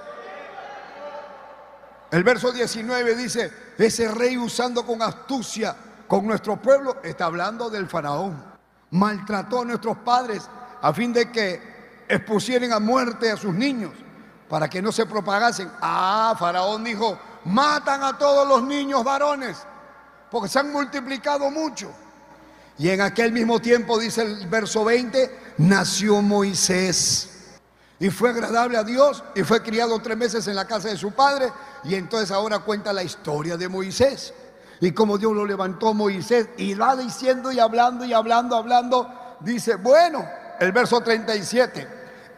El verso 19 dice, ese rey usando con astucia con nuestro pueblo, está hablando del faraón. Maltrató a nuestros padres a fin de que expusieran a muerte a sus niños para que no se propagasen. Ah, faraón dijo, matan a todos los niños varones porque se han multiplicado mucho. Y en aquel mismo tiempo, dice el verso 20, nació Moisés y fue agradable a Dios y fue criado tres meses en la casa de su padre. Y entonces ahora cuenta la historia de Moisés. Y como Dios lo levantó Moisés y va diciendo y hablando y hablando, hablando, dice, bueno, el verso 37,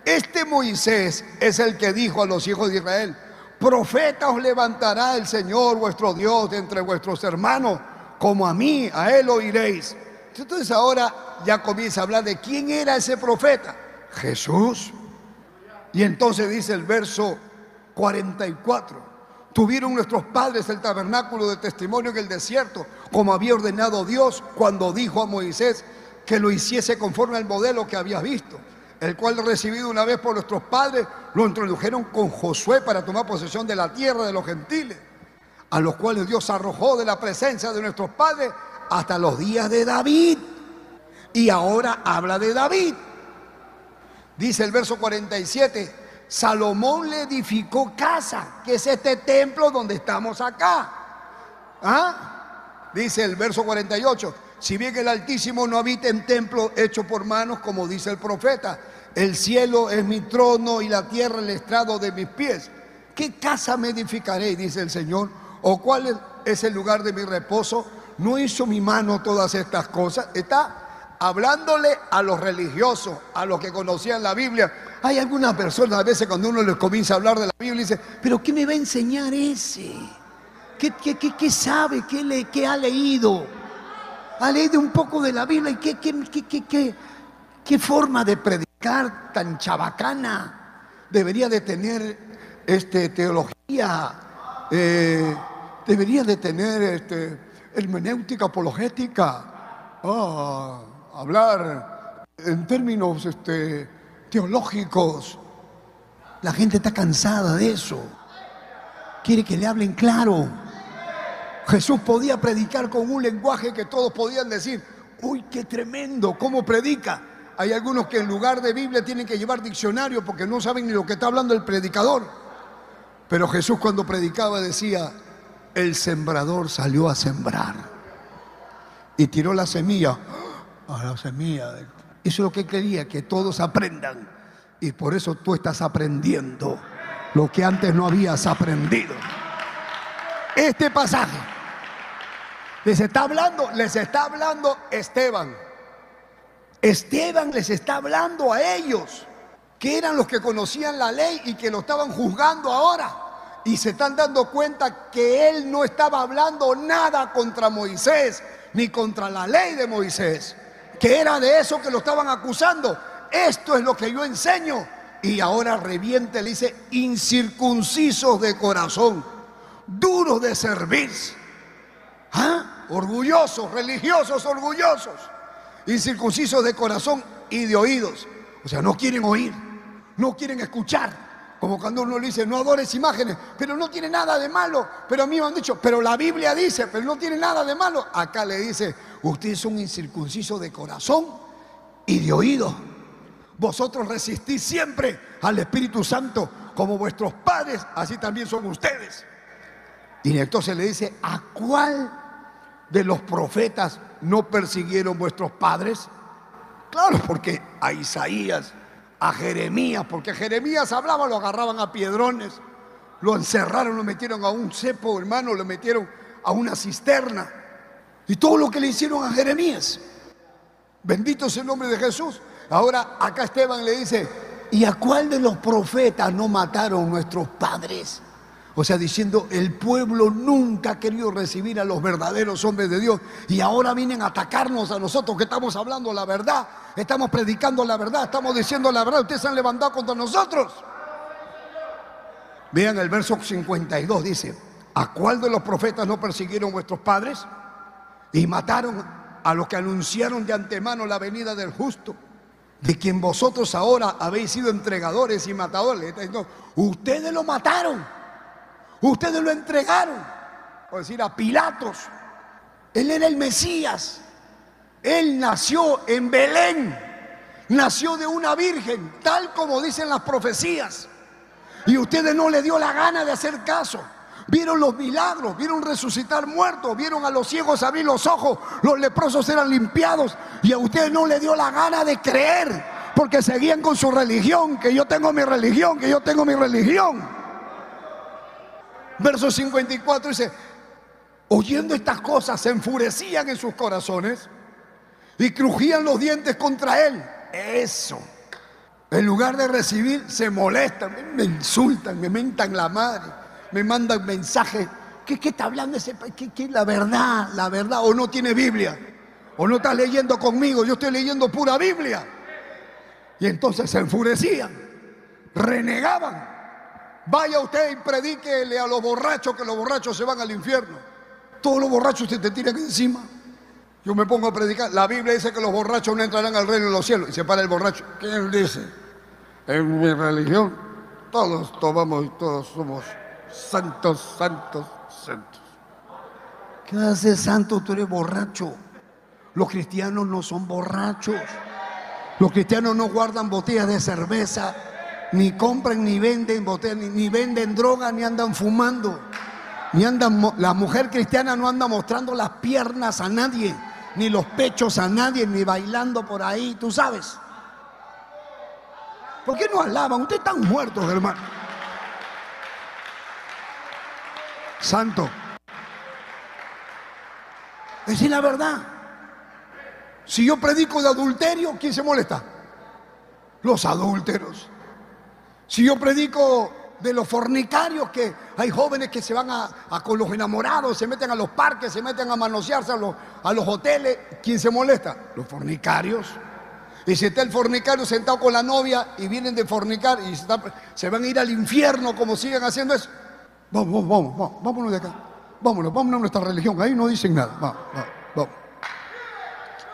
este Moisés es el que dijo a los hijos de Israel, profeta os levantará el Señor vuestro Dios de entre vuestros hermanos, como a mí, a él oiréis. Entonces ahora ya comienza a hablar de quién era ese profeta. Jesús. Y entonces dice el verso 44, tuvieron nuestros padres el tabernáculo de testimonio en el desierto, como había ordenado Dios cuando dijo a Moisés que lo hiciese conforme al modelo que había visto, el cual recibido una vez por nuestros padres, lo introdujeron con Josué para tomar posesión de la tierra de los gentiles, a los cuales Dios arrojó de la presencia de nuestros padres hasta los días de David. Y ahora habla de David. Dice el verso 47, Salomón le edificó casa, que es este templo donde estamos acá. ¿Ah? Dice el verso 48, si bien el Altísimo no habita en templo hecho por manos, como dice el profeta, el cielo es mi trono y la tierra el estrado de mis pies. ¿Qué casa me edificaré? Dice el Señor. ¿O cuál es el lugar de mi reposo? ¿No hizo mi mano todas estas cosas? Está hablándole a los religiosos, a los que conocían la Biblia. Hay algunas personas a veces cuando uno les comienza a hablar de la Biblia dice, pero ¿qué me va a enseñar ese? ¿Qué, qué, sabe? ¿Qué, le, ¿Qué ha leído? Ha leído un poco de la Biblia y qué, qué, qué forma de predicar tan chabacana debería de tener este, teología, eh, debería de tener este, hermenéutica apologética. Ah hablar en términos este, teológicos. La gente está cansada de eso. Quiere que le hablen claro. Jesús podía predicar con un lenguaje que todos podían decir, uy, qué tremendo, ¿cómo predica? Hay algunos que en lugar de Biblia tienen que llevar diccionario porque no saben ni lo que está hablando el predicador. Pero Jesús cuando predicaba decía, el sembrador salió a sembrar y tiró la semilla a la semilla. Eso es lo que quería, que todos aprendan. Y por eso tú estás aprendiendo lo que antes no habías aprendido. Este pasaje les está hablando, les está hablando Esteban. Esteban les está hablando a ellos, que eran los que conocían la ley y que lo estaban juzgando ahora. Y se están dando cuenta que él no estaba hablando nada contra Moisés, ni contra la ley de Moisés que era de eso que lo estaban acusando. Esto es lo que yo enseño. Y ahora reviente, le dice, incircuncisos de corazón, duros de servir. ¿Ah? Orgullosos, religiosos, orgullosos. Incircuncisos de corazón y de oídos. O sea, no quieren oír, no quieren escuchar. Como cuando uno le dice, no adores imágenes, pero no tiene nada de malo. Pero a mí me han dicho, pero la Biblia dice, pero no tiene nada de malo. Acá le dice, ustedes son incircuncisos de corazón y de oído. Vosotros resistís siempre al Espíritu Santo como vuestros padres, así también son ustedes. Y entonces le dice, ¿a cuál de los profetas no persiguieron vuestros padres? Claro, porque a Isaías, a Jeremías, porque Jeremías hablaba, lo agarraban a piedrones, lo encerraron, lo metieron a un cepo, hermano, lo metieron a una cisterna. Y todo lo que le hicieron a Jeremías. Bendito sea el nombre de Jesús. Ahora acá Esteban le dice, ¿y a cuál de los profetas no mataron nuestros padres? O sea, diciendo, el pueblo nunca ha querido recibir a los verdaderos hombres de Dios y ahora vienen a atacarnos a nosotros que estamos hablando la verdad, estamos predicando la verdad, estamos diciendo la verdad, ustedes se han levantado contra nosotros. Vean el verso 52, dice, ¿a cuál de los profetas no persiguieron vuestros padres y mataron a los que anunciaron de antemano la venida del justo? de quien vosotros ahora habéis sido entregadores y matadores. Ustedes lo mataron. Ustedes lo entregaron, por decir, a Pilatos. Él era el Mesías. Él nació en Belén. Nació de una virgen, tal como dicen las profecías. Y ustedes no le dio la gana de hacer caso. Vieron los milagros, vieron resucitar muertos, vieron a los ciegos abrir los ojos, los leprosos eran limpiados y a ustedes no le dio la gana de creer porque seguían con su religión, que yo tengo mi religión, que yo tengo mi religión. Verso 54 dice, oyendo estas cosas se enfurecían en sus corazones y crujían los dientes contra él. Eso. En lugar de recibir, se molestan, me insultan, me mentan la madre, me mandan mensajes. ¿Qué, qué está hablando ese ¿Qué, qué, La verdad, la verdad. O no tiene Biblia. O no está leyendo conmigo. Yo estoy leyendo pura Biblia. Y entonces se enfurecían, renegaban. Vaya usted y predíquele a los borrachos que los borrachos se van al infierno. Todos los borrachos se te tiran encima. Yo me pongo a predicar. La Biblia dice que los borrachos no entrarán al reino de los cielos. Y se para el borracho. ¿Quién dice? En mi religión todos tomamos y todos somos santos, santos, santos. ¿Qué hace santo? Tú eres borracho. Los cristianos no son borrachos. Los cristianos no guardan botellas de cerveza ni compran ni venden botellas, ni, venden droga, ni andan fumando. Ni andan, la mujer cristiana no anda mostrando las piernas a nadie, ni los pechos a nadie, ni bailando por ahí, tú sabes. ¿Por qué no alaban? Ustedes están muertos, hermano. Santo. Es la verdad. Si yo predico de adulterio, ¿quién se molesta? Los adúlteros. Si yo predico de los fornicarios, que hay jóvenes que se van a, con los enamorados, se meten a los parques, se meten a manosearse a los, a los hoteles, ¿quién se molesta? Los fornicarios. Y si está el fornicario sentado con la novia y vienen de fornicar y se, van a ir al infierno como siguen haciendo eso. Vamos, vamos, vamos, vámonos de acá. Vámonos, vámonos a nuestra religión. Ahí no dicen nada. Vamos, vamos, vamos.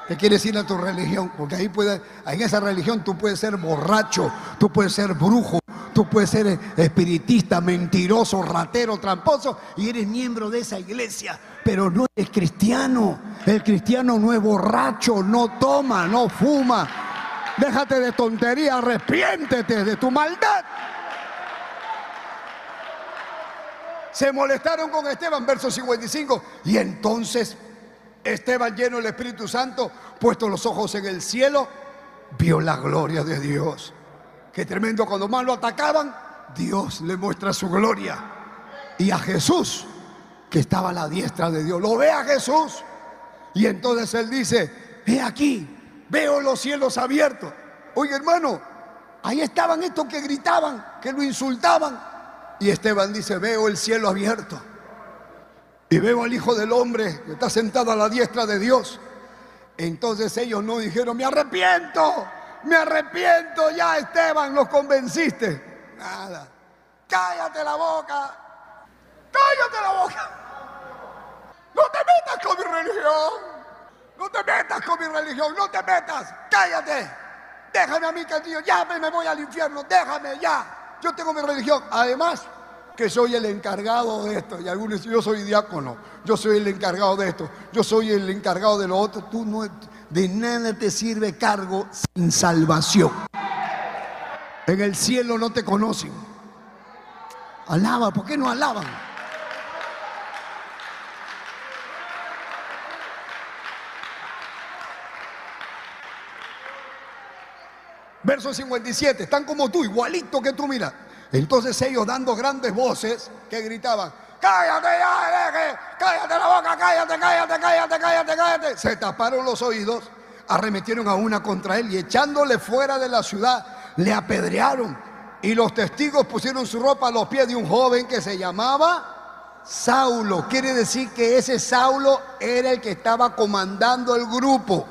Te quieres ir a tu religión, porque ahí puede, en esa religión tú puedes ser borracho, tú puedes ser brujo, tú puedes ser espiritista, mentiroso, ratero, tramposo, y eres miembro de esa iglesia, pero no eres cristiano. El cristiano no es borracho, no toma, no fuma. Déjate de tontería, arrepiéntete de tu maldad. Se molestaron con Esteban, verso 55, y entonces Esteban lleno del Espíritu Santo, puesto los ojos en el cielo, vio la gloria de Dios. Qué tremendo, cuando más lo atacaban, Dios le muestra su gloria. Y a Jesús, que estaba a la diestra de Dios, lo ve a Jesús. Y entonces él dice, ve aquí, veo los cielos abiertos. Oye hermano, ahí estaban estos que gritaban, que lo insultaban. Y Esteban dice, veo el cielo abierto y veo al Hijo del Hombre que está sentado a la diestra de Dios. Entonces ellos no dijeron, me arrepiento, me arrepiento, ya Esteban, los convenciste. Nada, cállate la boca, cállate la boca. No te metas con mi religión, no te metas con mi religión, no te metas, cállate. Déjame a mí, que ya me voy al infierno, déjame ya. Yo tengo mi religión. Además, que soy el encargado de esto. Y algunos dicen, yo soy diácono, yo soy el encargado de esto, yo soy el encargado de lo otro. Tú no, de nada te sirve cargo sin salvación. En el cielo no te conocen. Alaba, ¿por qué no alaban? Verso 57, están como tú, igualito que tú, mira. Entonces ellos dando grandes voces que gritaban, cállate ya, cállate la boca, cállate, cállate, cállate, cállate, cállate. Se taparon los oídos, arremetieron a una contra él y echándole fuera de la ciudad, le apedrearon. Y los testigos pusieron su ropa a los pies de un joven que se llamaba Saulo. Quiere decir que ese Saulo era el que estaba comandando el grupo.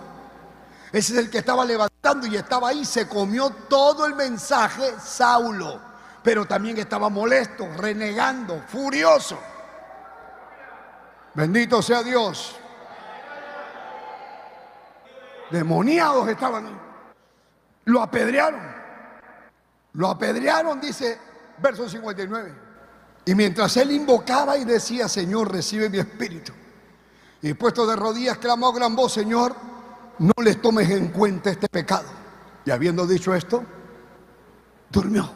Ese es el que estaba levantando y estaba ahí. Se comió todo el mensaje Saulo. Pero también estaba molesto, renegando, furioso. Bendito sea Dios. Demoniados estaban. Lo apedrearon. Lo apedrearon, dice verso 59. Y mientras él invocaba y decía, Señor, recibe mi espíritu. Y puesto de rodillas, clamó a gran voz, Señor, no les tomes en cuenta este pecado. Y habiendo dicho esto, durmió.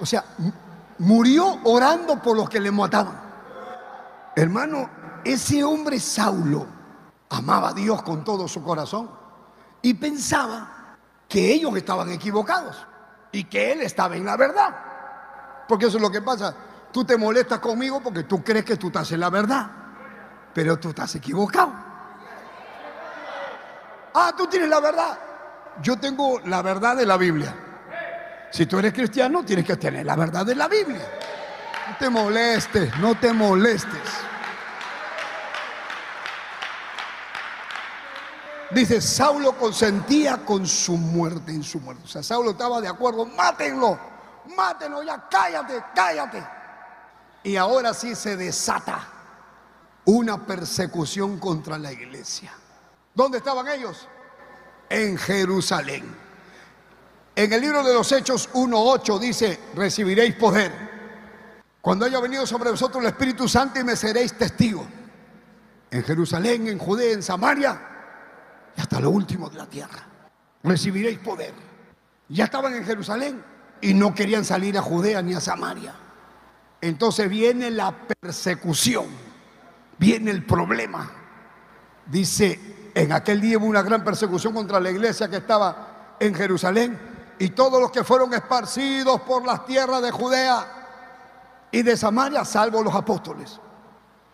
O sea, murió orando por los que le mataban. Hermano, ese hombre Saulo amaba a Dios con todo su corazón y pensaba que ellos estaban equivocados y que él estaba en la verdad. Porque eso es lo que pasa. Tú te molestas conmigo porque tú crees que tú estás en la verdad, pero tú estás equivocado. Ah, tú tienes la verdad. Yo tengo la verdad de la Biblia. Si tú eres cristiano, tienes que tener la verdad de la Biblia. No te molestes, no te molestes. Dice, Saulo consentía con su muerte en su muerte. O sea, Saulo estaba de acuerdo, mátenlo, mátenlo ya, cállate, cállate. Y ahora sí se desata una persecución contra la iglesia. ¿Dónde estaban ellos? En Jerusalén. En el libro de los Hechos 1.8 dice, recibiréis poder. Cuando haya venido sobre vosotros el Espíritu Santo y me seréis testigos. En Jerusalén, en Judea, en Samaria y hasta lo último de la tierra. Recibiréis poder. Ya estaban en Jerusalén y no querían salir a Judea ni a Samaria. Entonces viene la persecución, viene el problema. Dice, en aquel día hubo una gran persecución contra la iglesia que estaba en Jerusalén y todos los que fueron esparcidos por las tierras de Judea y de Samaria, salvo los apóstoles,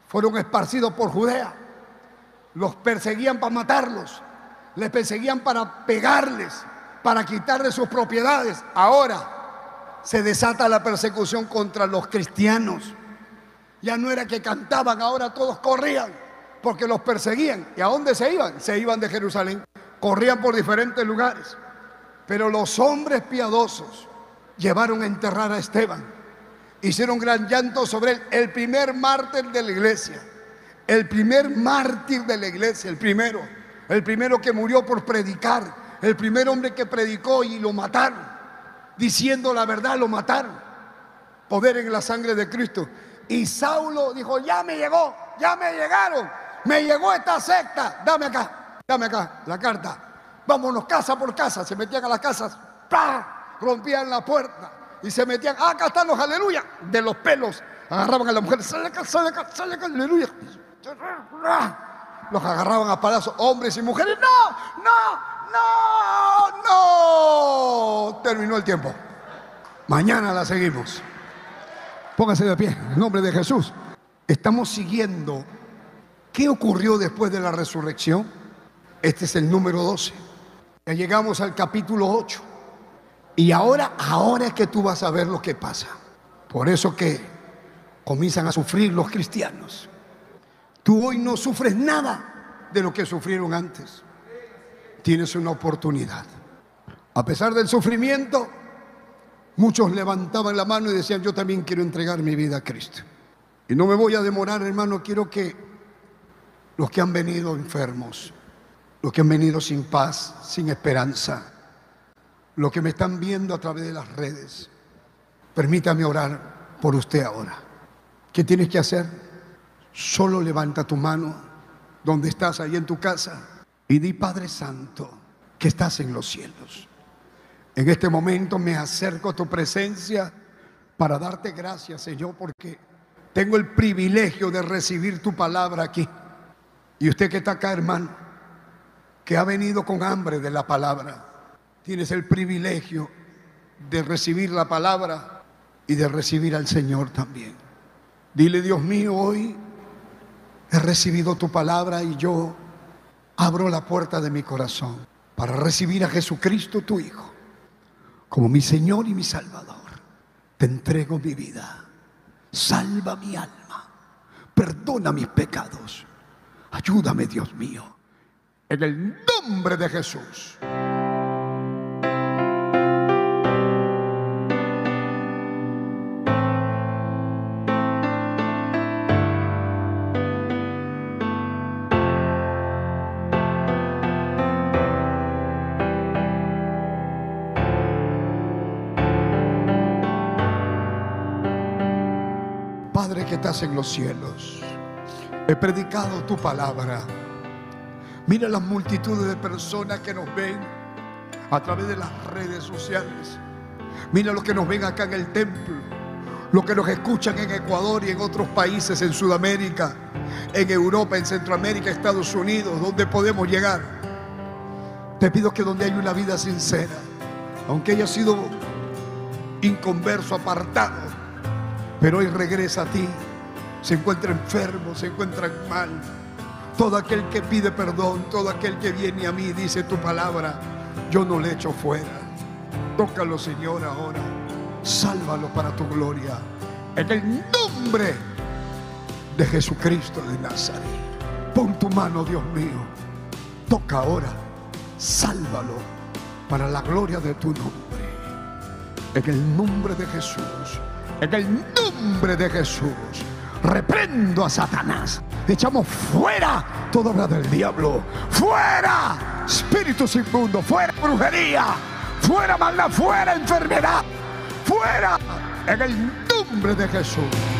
fueron esparcidos por Judea. Los perseguían para matarlos, les perseguían para pegarles, para quitarles sus propiedades. Ahora se desata la persecución contra los cristianos. Ya no era que cantaban, ahora todos corrían porque los perseguían. ¿Y a dónde se iban? Se iban de Jerusalén. Corrían por diferentes lugares. Pero los hombres piadosos llevaron a enterrar a Esteban. Hicieron gran llanto sobre él, el primer mártir de la iglesia. El primer mártir de la iglesia, el primero. El primero que murió por predicar. El primer hombre que predicó y lo mataron. Diciendo la verdad, lo mataron. Poder en la sangre de Cristo. Y Saulo dijo, ya me llegó, ya me llegaron. Me llegó esta secta. Dame acá, dame acá la carta. Vámonos casa por casa. Se metían a las casas, ¡pah! rompían la puerta y se metían. Ah, acá están los aleluya. De los pelos agarraban a la mujer. Sale acá, sale acá, sale acá, aleluya. Los agarraban a palazos, hombres y mujeres. No, no, no, no. Terminó el tiempo. Mañana la seguimos. Póngase de pie, en nombre de Jesús. Estamos siguiendo ¿Qué ocurrió después de la resurrección? Este es el número 12. Ya llegamos al capítulo 8. Y ahora, ahora es que tú vas a ver lo que pasa. Por eso que comienzan a sufrir los cristianos. Tú hoy no sufres nada de lo que sufrieron antes. Tienes una oportunidad. A pesar del sufrimiento, muchos levantaban la mano y decían, yo también quiero entregar mi vida a Cristo. Y no me voy a demorar, hermano, quiero que los que han venido enfermos, los que han venido sin paz, sin esperanza, los que me están viendo a través de las redes. Permítame orar por usted ahora. ¿Qué tienes que hacer? Solo levanta tu mano donde estás, ahí en tu casa, y di Padre Santo, que estás en los cielos. En este momento me acerco a tu presencia para darte gracias, Señor, porque tengo el privilegio de recibir tu palabra aquí. Y usted que está acá, hermano, que ha venido con hambre de la palabra, tienes el privilegio de recibir la palabra y de recibir al Señor también. Dile, Dios mío, hoy he recibido tu palabra y yo abro la puerta de mi corazón para recibir a Jesucristo, tu Hijo, como mi Señor y mi Salvador. Te entrego mi vida. Salva mi alma. Perdona mis pecados. Ayúdame, Dios mío. En el nombre de Jesús. Padre que estás en los cielos, he predicado tu palabra. Mira las multitudes de personas que nos ven a través de las redes sociales. Mira los que nos ven acá en el templo, los que nos escuchan en Ecuador y en otros países, en Sudamérica, en Europa, en Centroamérica, Estados Unidos, donde podemos llegar. Te pido que donde hay una vida sincera, aunque haya sido inconverso, apartado, pero hoy regresa a ti. Se encuentra enfermo, se encuentra mal. Todo aquel que pide perdón, todo aquel que viene a mí, dice tu palabra, yo no le echo fuera. Tócalo, Señor, ahora. Sálvalo para tu gloria. En el nombre de Jesucristo de Nazaret. Pon tu mano, Dios mío. Toca ahora. Sálvalo para la gloria de tu nombre. En el nombre de Jesús. En el nombre de Jesús, reprendo a Satanás. Echamos fuera toda obra del diablo. Fuera espíritus inmundos. Fuera brujería. Fuera maldad. Fuera enfermedad. Fuera en el nombre de Jesús.